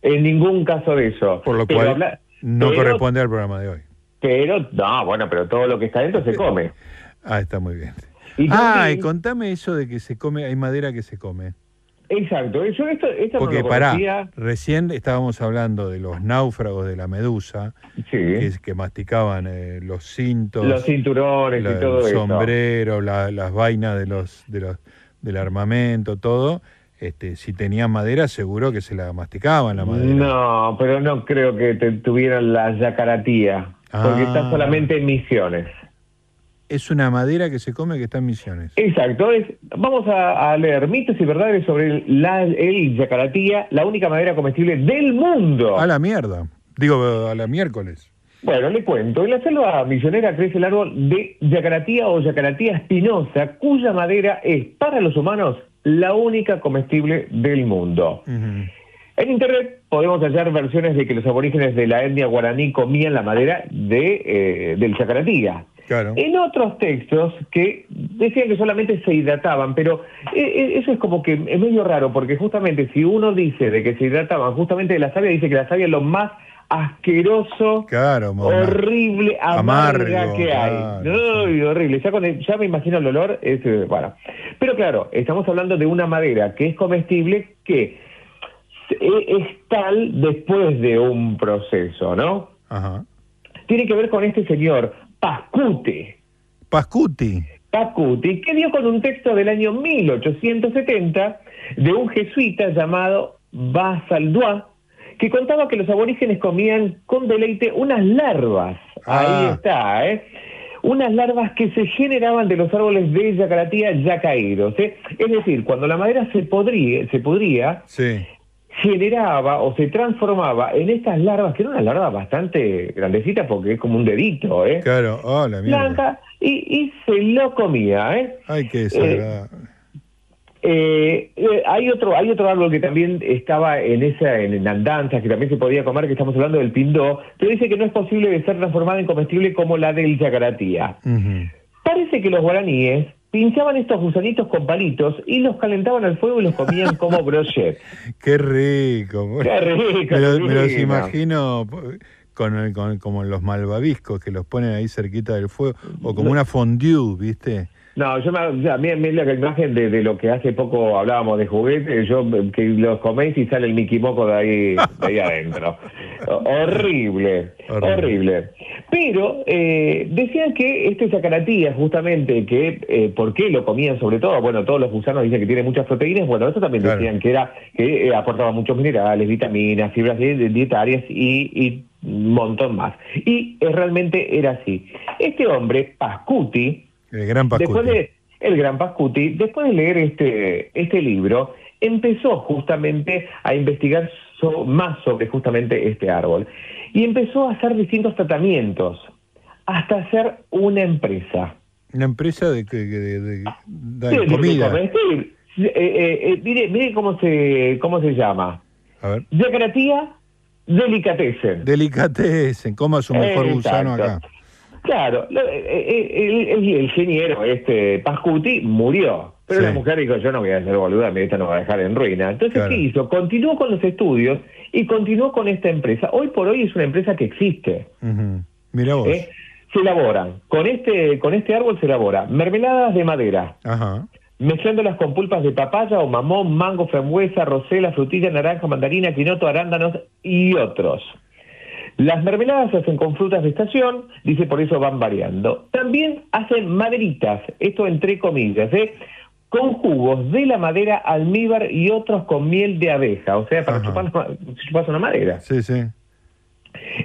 En ningún caso de eso. por lo Pero cual habla- no pero- corresponde al programa de hoy. Pero, no, bueno, pero todo lo que está dentro se come. Ah, está muy bien. Y ah, también- y contame eso de que se come, hay madera que se come. Exacto, yo esto, esto no Porque lo pará, recién estábamos hablando de los náufragos de la medusa, que, es- que masticaban eh, los cintos, Los cinturones la- y todo el eso. sombrero, la- las vainas de los, de los, del armamento, todo. Este, si tenían madera, seguro que se la masticaban la madera. No, pero no creo que te tuvieran la yacaratía, porque Ah. está solamente en misiones. Es una madera que se come que está en misiones. Exacto, es, vamos a, a leer mitos y verdades sobre el, la, el yacaratía, la única madera comestible del mundo. A la mierda. Digo, a la miércoles. Bueno, le cuento. En la selva misionera crece el árbol de yacaratía o yacaratía espinosa, cuya madera es para los humanos la única comestible del mundo. En internet podemos hallar versiones de que los aborígenes de la etnia guaraní comían la madera de, eh, del yacaratía. Claro. En otros textos que decían que solamente se hidrataban, pero eh, eh, eso es como que es medio raro, porque justamente si uno dice de que se hidrataban justamente de la savia, dice que la savia es lo más asqueroso, Claro, horrible, amarga Amargo, que hay. claro, No, y horrible. Ya, con el- ya me imagino el olor, es, eh, bueno. Pero claro, estamos hablando de una madera que es comestible que es tal después de un proceso, ¿no? Ajá. Tiene que ver con este señor, Pascute. Pascuti. Pacuti, que dio con un texto del año 1870 de un jesuita llamado Basaldua, que contaba que los aborígenes comían con deleite unas larvas. Ahí Ah. está, ¿eh? Unas larvas que se generaban de los árboles de yacaratía ya caídos. ¿eh? Es decir, cuando la madera se podría, se podría Sí. Generaba o se transformaba en estas larvas, que eran unas larvas bastante grandecitas porque es como un dedito, ¿eh? Claro, oh, la mierda. Blanca, y, y se lo comía, ¿eh? Ay, qué desagradable. Eh, eh, hay otro hay otro árbol que también estaba en esa en, en andanzas que también se podía comer que estamos hablando del pindó pero dice que no es posible de ser transformada en comestible como la del yacaratía parece que los guaraníes pinchaban estos gusanitos con palitos y los calentaban al fuego y los comían como brochet Qué rico. Qué rico, Me, lo- me los imagino con, el- con- como los malvaviscos que los ponen ahí cerquita del fuego, o como una fondue, ¿viste? No, yo me, a mí, mí la imagen de, de lo que hace poco hablábamos de juguetes, yo que los coméis y sale el Mickey Moco de ahí, de ahí adentro. horrible, horrible, Pero eh, decían que este sacaratía, justamente, que eh, por qué lo comían sobre todo, bueno, todos los gusanos dicen que tiene muchas proteínas, bueno, eso también Claro. decían que era que eh, aportaba muchos minerales, vitaminas, fibras di- dietarias y, y un montón más. Y eh, realmente era así. Este hombre, Pascuti, El gran Pascuti. Después de el gran Pascuti, después de leer este este libro, empezó justamente a investigar so- más sobre justamente este árbol y empezó a hacer distintos tratamientos hasta hacer una empresa. Una empresa de, de, de- de Sí, comida. comestil. Eh, eh, eh, mire, mire cómo se cómo se llama. A ver. Delicatessen. Delicatessen, coma su mejor gusano acá. Claro, eh, eh, el, el- ingeniero este Pascuti murió, pero Sí. la mujer dijo, yo no voy a hacer boluda, mi esta no va a dejar en ruina. Entonces, Claro. ¿qué hizo? Continuó con los estudios y continuó con esta empresa. Hoy por hoy es una empresa que existe. Ujú. Mira vos. ¿eh? Se elaboran, con este, con este árbol se elabora mermeladas de madera, Ajá. mezclándolas con pulpas de papaya o mamón, mango, frambuesa, rosela, frutilla, naranja, mandarina, quinoto, arándanos y otros. Las mermeladas se hacen con frutas de estación, dice por eso van variando. También hacen maderitas, esto entre comillas, ¿eh? con jugos de la madera, almíbar y otros con miel de abeja, o sea, para chupar, chupar una madera. Sí, sí.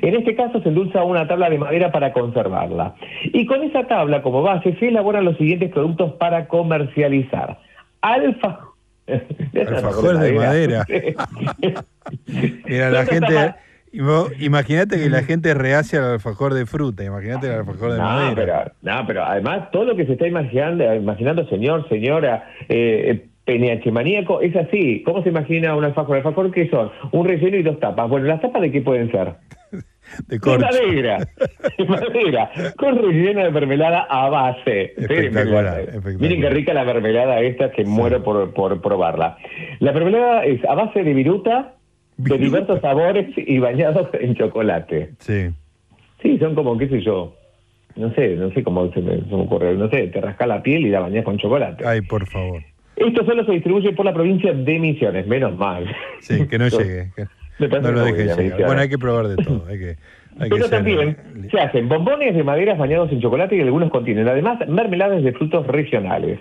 En este caso se endulza una tabla de madera para conservarla. Y con esa tabla como base se elaboran los siguientes productos para comercializar. Alfa... Alfajor de madera. Mira, la gente... Imagínate que la gente rehace al alfajor de fruta, imagínate el alfajor de no, madera. Pero, no, pero además todo lo que se está imaginando, imaginando señor, señora, eh, PNH maníaco, es así. ¿Cómo se imagina un alfajor? ¿Alfajor qué son? Un relleno y dos tapas. Bueno, ¿las tapas de qué pueden ser? De, madera, de madera, con relleno de mermelada a base. Espectacular, espectacular. Miren qué rica la mermelada esta, que muero por, por probarla. La mermelada es a base de viruta, de diversos sabores y bañados en chocolate. Sí. Sí, son como, qué sé yo, no sé, no sé cómo se me, se me ocurre, no sé, te rasca la piel y la bañas con chocolate. Ay, por favor. Esto solo se distribuye por la provincia de Misiones, menos mal. Sí, que no llegue. Que no lo dejen llegar. Bueno, hay que probar de todo. Hay que, hay Pero que ser- también se hacen bombones de maderas bañados en chocolate y algunos contienen además mermeladas de frutos regionales.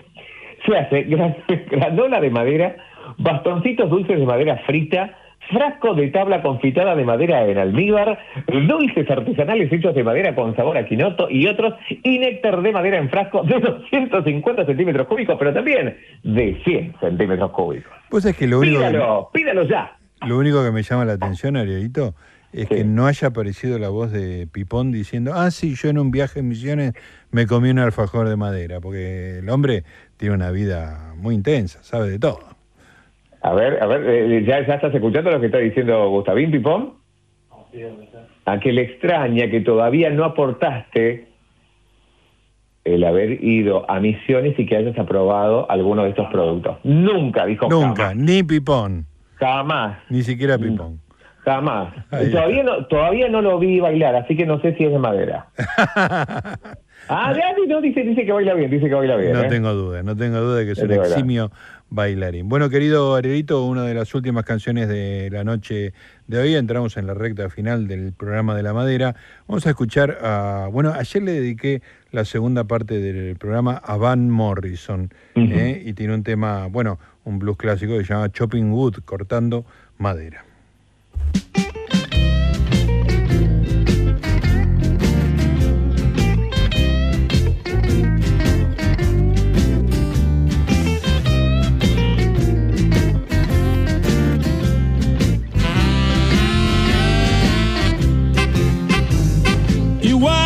Se hace gran- granola de madera, bastoncitos dulces de madera frita, frasco de tabla confitada de madera en almíbar, dulces artesanales hechos de madera con sabor a quinoto y otros, y néctar de madera en frasco de 250 centímetros cúbicos, pero también de 100 centímetros cúbicos. Pues es que lo único, Pídalo, pídalo ya. lo único que me llama la atención, Arielito, es que no haya aparecido la voz de Pipón diciendo, ah, sí, yo en un viaje en Misiones me comí un alfajor de madera, porque el hombre tiene una vida muy intensa, sabe de todo. A ver, a ver, eh, ¿ya, ya estás escuchando lo que está diciendo Gustavín Pipón? A que le extraña que todavía no aportaste el haber ido a misiones y que hayas aprobado alguno de estos productos. Nunca, dijo Nunca, jamás. ni Pipón, Jamás, ni siquiera Pipón. jamás. Ahí Y todavía no, todavía no lo vi bailar, así que no sé si es de madera. ah, ya, no, dice, dice que baila bien, dice que baila bien. No ¿eh? tengo duda, no tengo duda de que es un eximio bailarín. Bueno, querido Arielito, una de las últimas canciones de la noche de hoy, entramos en la recta final del programa de la madera. Vamos a escuchar a, bueno, ayer le dediqué la segunda parte del programa a Van Morrison, ¿eh? y tiene un tema, bueno, un blues clásico que se llama Chopping Wood, cortando madera.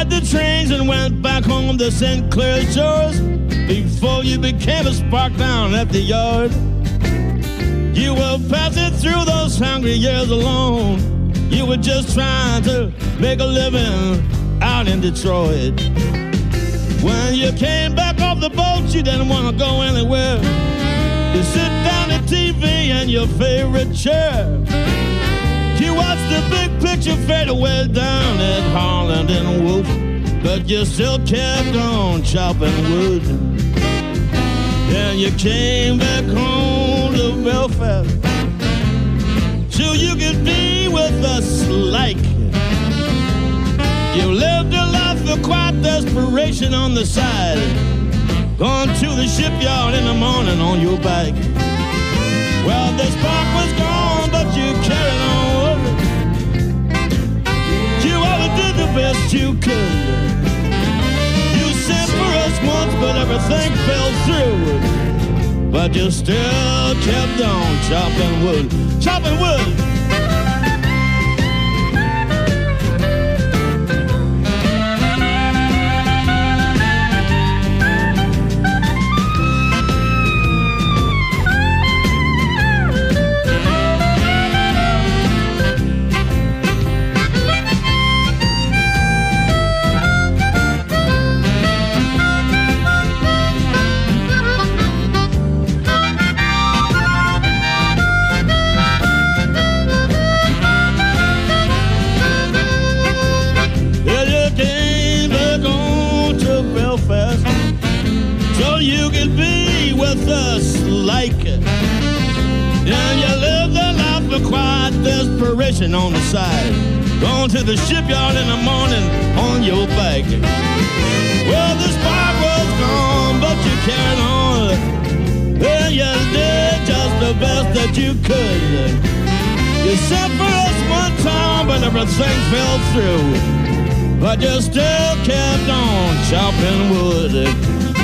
The trains and went back home to St. Clair Shores before you became a spark down at the yard. You were passing through those hungry years alone. You were just trying to make a living out in Detroit. When you came back off the boat, you didn't want to go anywhere. You sit down at TV in your favorite chair. You watched the big picture fade away down at Holland and Wolf, but you still kept on chopping wood. Then you came back home to Belfast, so you could be with us like. You lived a life of quiet desperation on the side, gone to the shipyard in the morning on your bike. Well, the spark was gone, best you could. You sent for us once, but everything fell through. But you still kept on chopping wood, chopping wood. Desperation on the side. Going to the shipyard in the morning on your back. Well, the spark was gone, but you carried on. Well, you did just the best that you could. You sent for us one time, but everything fell through. But you still kept on chopping wood.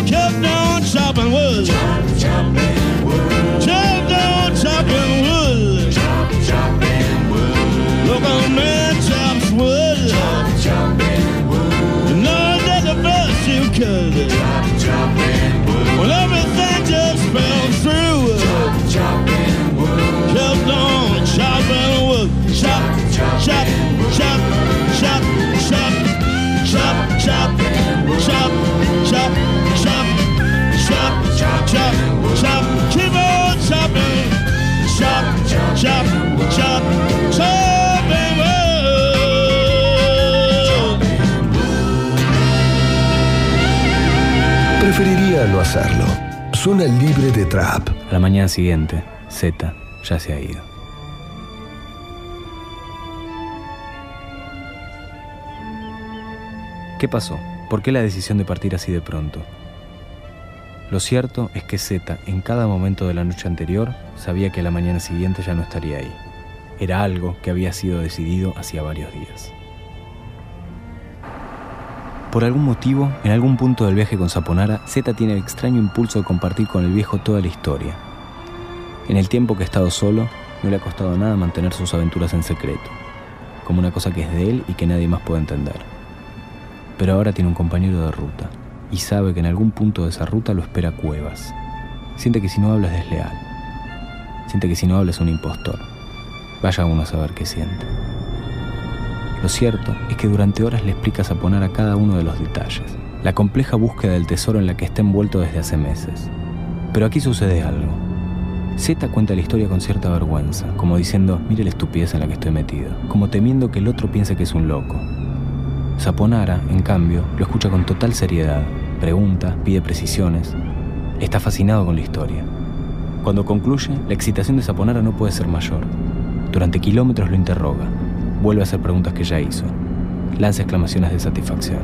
Kept on chopping wood. Chop, chopping wood. Kept on chopping wood. Chop. Man chops wood. Chop, chopping wood. You know that the best you could. Chop, chopping wood. Well, everything just fell through. Chop, chopping wood. Kept on chopping wood. Chop, chop, chop, chop, chop, chop, chop, chop, chop, chop, chop, chop, chop, chop, keep on chopping, chop, chop, chop, chopping No hacerlo. Zona libre de trap. A la mañana siguiente, Z ya se ha ido. ¿Qué pasó? ¿Por qué la decisión de partir así de pronto? Lo cierto es que Z, en cada momento de la noche anterior, sabía que la mañana siguiente ya no estaría ahí. Era algo que había sido decidido hacía varios días. Por algún motivo, en algún punto del viaje con Saponara, Z tiene el extraño impulso de compartir con el viejo toda la historia. En el tiempo que ha estado solo, no le ha costado nada mantener sus aventuras en secreto, como una cosa que es de él y que nadie más puede entender. Pero ahora tiene un compañero de ruta, y sabe que en algún punto de esa ruta lo espera Cuevas. Siente que si no habla es desleal. Siente que si no habla es un impostor. Vaya uno a saber qué siente. Lo cierto es que durante horas le explica a Saponara cada uno de los detalles, la compleja búsqueda del tesoro en la que está envuelto desde hace meses. Pero aquí sucede algo. Z cuenta la historia con cierta vergüenza, como diciendo, mire la estupidez en la que estoy metido, como temiendo que el otro piense que es un loco. Saponara, en cambio, lo escucha con total seriedad, pregunta, pide precisiones. Está fascinado con la historia. Cuando concluye, la excitación de Saponara no puede ser mayor. Durante kilómetros lo interroga, vuelve a hacer preguntas que ya hizo, lanza exclamaciones de satisfacción.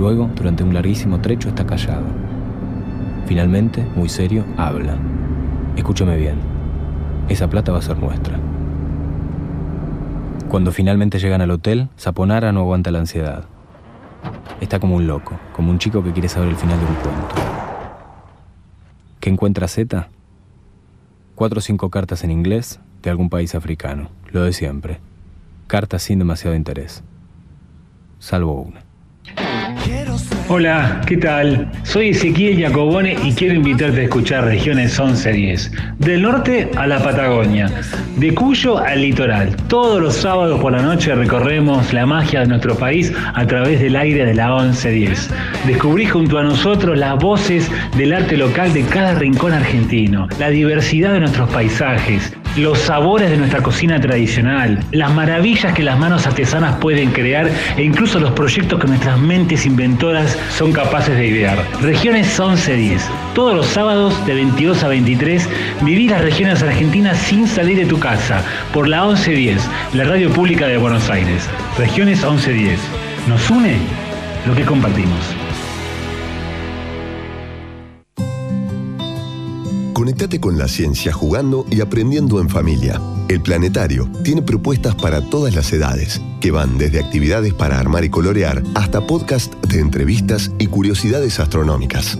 Luego, durante un larguísimo trecho, está callado. Finalmente, muy serio, habla. Escúcheme bien, esa plata va a ser nuestra. Cuando finalmente llegan al hotel, Saponara no aguanta la ansiedad. Está como un loco, como un chico que quiere saber el final de un cuento. ¿Qué encuentra Z? Cuatro o cinco cartas en inglés de algún país africano, lo de siempre. Cartas sin demasiado interés. Salvo una. Hola, ¿qué tal? Soy Ezequiel Jacobone y quiero invitarte a escuchar Regiones 1110. Del norte a la Patagonia, de Cuyo al litoral. Todos los sábados por la noche recorremos la magia de nuestro país a través del aire de la 1110. Descubrí junto a nosotros las voces del arte local de cada rincón argentino, la diversidad de nuestros paisajes, los sabores de nuestra cocina tradicional, las maravillas que las manos artesanas pueden crear e incluso los proyectos que nuestras mentes inventoras son capaces de idear. Regiones 1110. Todos los sábados de 22 a 23 viví las regiones argentinas sin salir de tu casa por la 1110, la radio pública de Buenos Aires. Regiones 1110. Nos une lo que compartimos. Conectate con la ciencia jugando y aprendiendo en familia. El Planetario tiene propuestas para todas las edades, que van desde actividades para armar y colorear hasta podcast de entrevistas y curiosidades astronómicas.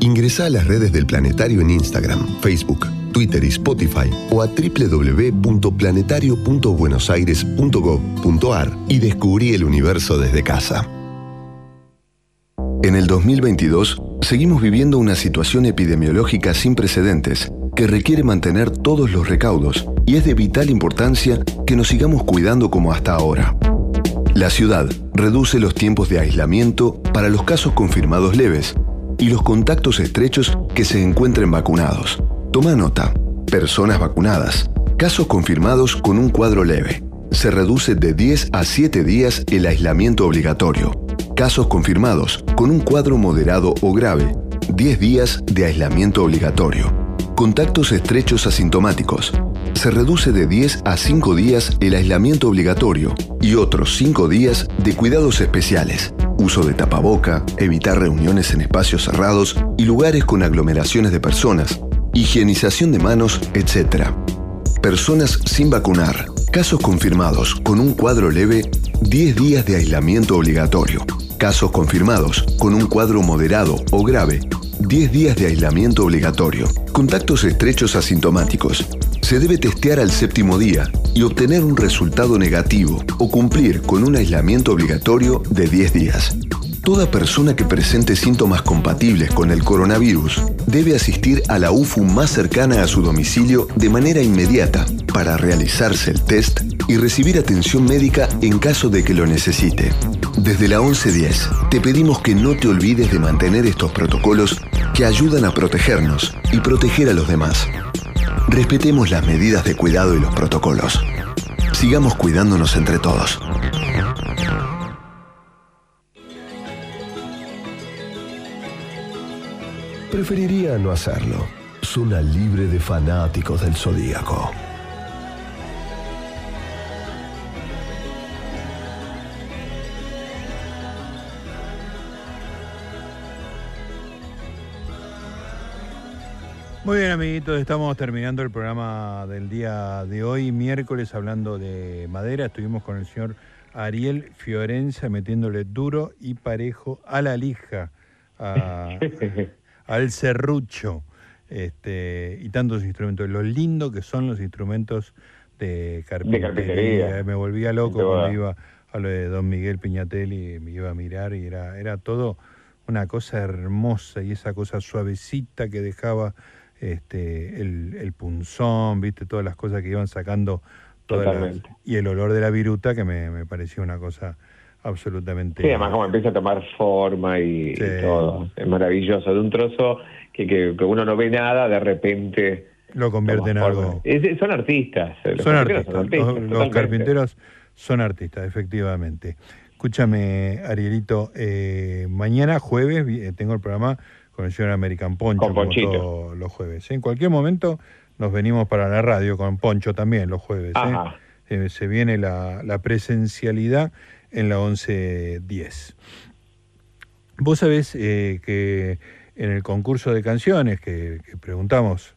Ingresa a las redes del Planetario en Instagram, Facebook, Twitter y Spotify o a www.planetario.buenosaires.gov.ar y descubrí el universo desde casa. En el 2022, seguimos viviendo una situación epidemiológica sin precedentes que requiere mantener todos los recaudos y es de vital importancia que nos sigamos cuidando como hasta ahora. La ciudad reduce los tiempos de aislamiento para los casos confirmados leves y los contactos estrechos que se encuentren vacunados. Toma nota. Personas vacunadas. Casos confirmados con un cuadro leve. Se reduce de 10 a 7 días el aislamiento obligatorio. Casos confirmados con un cuadro moderado o grave. 10 días de aislamiento obligatorio. Contactos estrechos asintomáticos. Se reduce de 10 a 5 días el aislamiento obligatorio y otros 5 días de cuidados especiales. Uso de tapaboca, evitar reuniones en espacios cerrados y lugares con aglomeraciones de personas, higienización de manos, etc. Personas sin vacunar. Casos confirmados con un cuadro leve, 10 días de aislamiento obligatorio. Casos confirmados con un cuadro moderado o grave, 10 días de aislamiento obligatorio. Contactos estrechos asintomáticos. Se debe testear al séptimo día y obtener un resultado negativo o cumplir con un aislamiento obligatorio de 10 días. Toda persona que presente síntomas compatibles con el coronavirus debe asistir a la UFU más cercana a su domicilio de manera inmediata para realizarse el test y recibir atención médica en caso de que lo necesite. Desde la 1110 te pedimos que no te olvides de mantener estos protocolos que ayudan a protegernos y proteger a los demás. Respetemos las medidas de cuidado y los protocolos. Sigamos cuidándonos entre todos. Preferiría no hacerlo. Zona libre de fanáticos del zodíaco. Muy bien, amiguitos, estamos terminando el programa del día de hoy, miércoles, hablando de madera. Estuvimos con el señor Ariel Fiorenza metiéndole duro y parejo a la lija, a- al serrucho este, y tantos instrumentos. Lo lindo que son los instrumentos de carpintería. carpintería. Me volvía loco cuando iba a lo de Don Miguel Piñatelli, me iba a mirar y era, era todo una cosa hermosa y esa cosa suavecita que dejaba este, el, el punzón, viste, todas las cosas que iban sacando. todas las- y el olor de la viruta que me, me pareció una cosa absolutamente... Sí, además como empieza a tomar forma y, todo. Es maravilloso. De un trozo que, que, que uno no ve nada, de repente... Lo convierte en forma. algo... Es- son artistas. eh, los son artistas, los- los, carpinteros son artistas, efectivamente. Escúchame, Arielito, eh, mañana jueves eh, tengo el programa con el señor American Poncho, como todos los jueves. ¿eh? En cualquier momento nos venimos para la radio con Poncho también los jueves. ¿eh? Eh, se viene la, la presencialidad en la 1110. Vos sabés eh, que en el concurso de canciones que, que preguntamos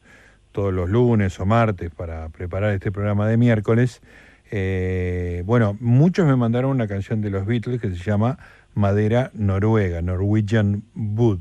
todos los lunes o martes para preparar este programa de miércoles, eh, bueno, muchos me mandaron una canción de los Beatles que se llama Madera Noruega, Norwegian Wood.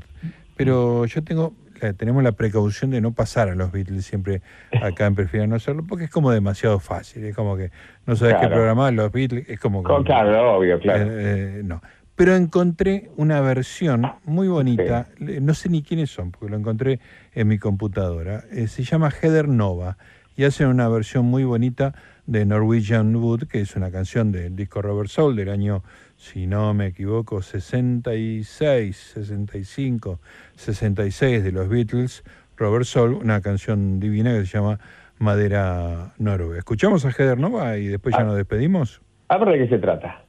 Pero yo tengo, la- tenemos la precaución de no pasar a los Beatles siempre acá en Prefiero no hacerlo, porque es como demasiado fácil, es como que no sabes qué programar los Beatles, es como que... Con- Claro, obvio, claro. Eh, eh, no. Pero encontré una versión muy bonita, no sé ni quiénes son, porque lo encontré en mi computadora. Eh, se llama Heather Nova y hacen una versión muy bonita de Norwegian Wood, que es una canción del disco Robert Soul del año, si no me equivoco, 66, 65, 66 de los Beatles. Robert Soul, una canción divina que se llama Madera Noruega. ¿Escuchamos a Heather Nova y después ya nos despedimos? A ver de qué se trata.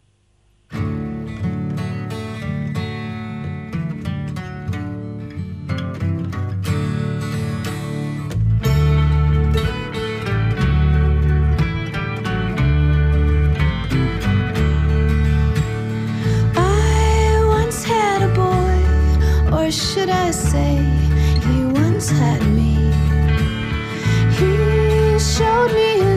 Should I say, he once had me. He showed me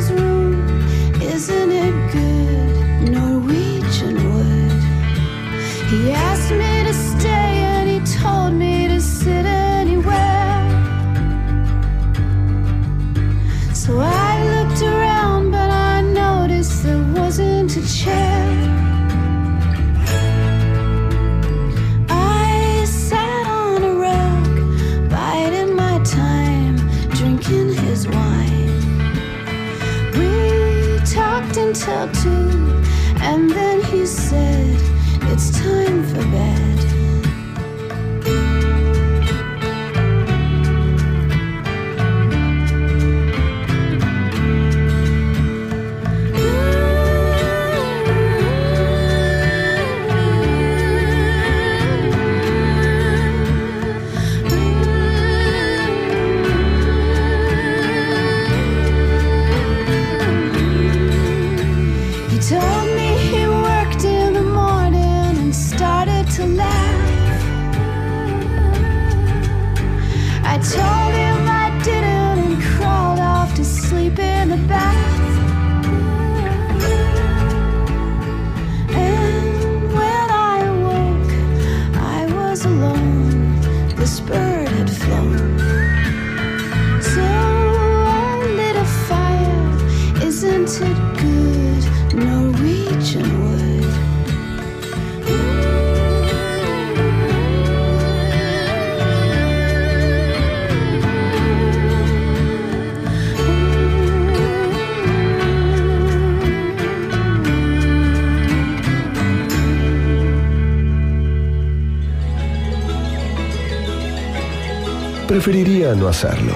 Preferiría no hacerlo.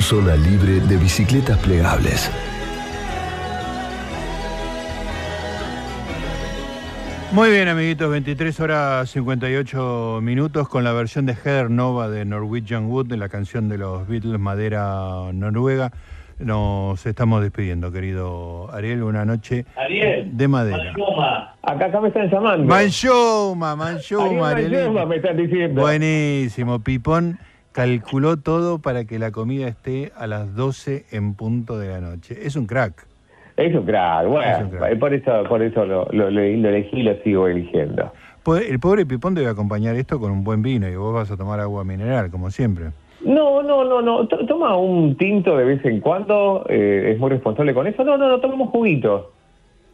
Zona libre de bicicletas plegables. Muy bien, amiguitos, 23 horas 58 minutos con la versión de Heather Nova de Norwegian Wood, de la canción de los Beatles Madera Noruega. Nos estamos despidiendo, querido Ariel, una noche Ariel, de madera. Acá, acá me están llamando. Manchoma, Manchoma, Ariel. Manchoma me están diciendo. Buenísimo, Pipón calculó todo para que la comida esté a las 12 en punto de la noche. Es un crack. Es un crack, bueno, Es un crack. por eso, por eso lo, lo, lo- lo elegí y lo sigo eligiendo. El pobre Pipón debe acompañar esto con un buen vino y vos vas a tomar agua mineral, como siempre. No, no, no, no, to- toma un tinto de vez en cuando, eh, es muy responsable con eso. No, no, no, tomamos juguito.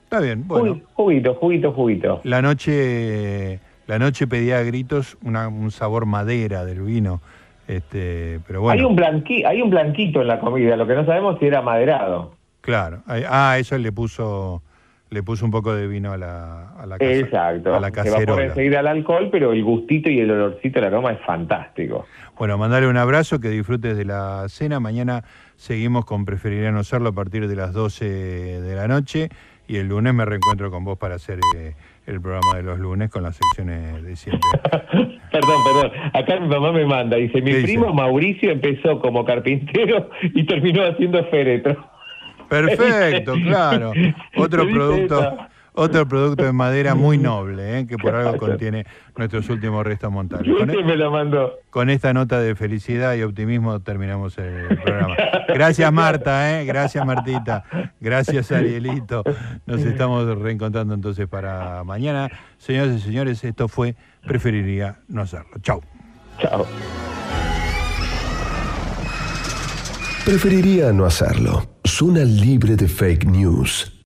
Está bien, bueno. Jugu- Juguito, juguito, juguito. La noche, la noche pedía a gritos una- un sabor madera del vino. Este, pero bueno, Hay, un blanqui, hay un blanquito en la comida, lo que no sabemos si era maderado. claro. Ah, eso le puso, le puso un poco de vino a la, a la, casa- Exacto. a la Se va cacerola. enseguida al alcohol, pero el gustito y el olorcito, el aroma es fantástico. Bueno, mandale un abrazo, que disfrutes de la cena. Mañana seguimos con Preferiría no hacerlo a partir de las 12 de la noche y el lunes me reencuentro con vos para hacer eh, el programa de los lunes con las secciones de siempre. Perdón, perdón. Acá mi mamá me manda, dice, mi primo Mauricio empezó como carpintero y terminó haciendo féretro. Perfecto, claro. Otro ¿Te dice producto, otro producto de madera muy noble, ¿eh? que por algo contiene nuestros últimos restos montables. Con, ¿Quién me lo mandó? con esta nota de felicidad y optimismo terminamos el programa. Gracias Marta, ¿eh? gracias Martita, gracias Arielito. Nos estamos reencontrando entonces para mañana. Señoras y señores, esto fue Preferiría no hacerlo. Chau. Chao. Preferiría no hacerlo. Zona libre de fake news.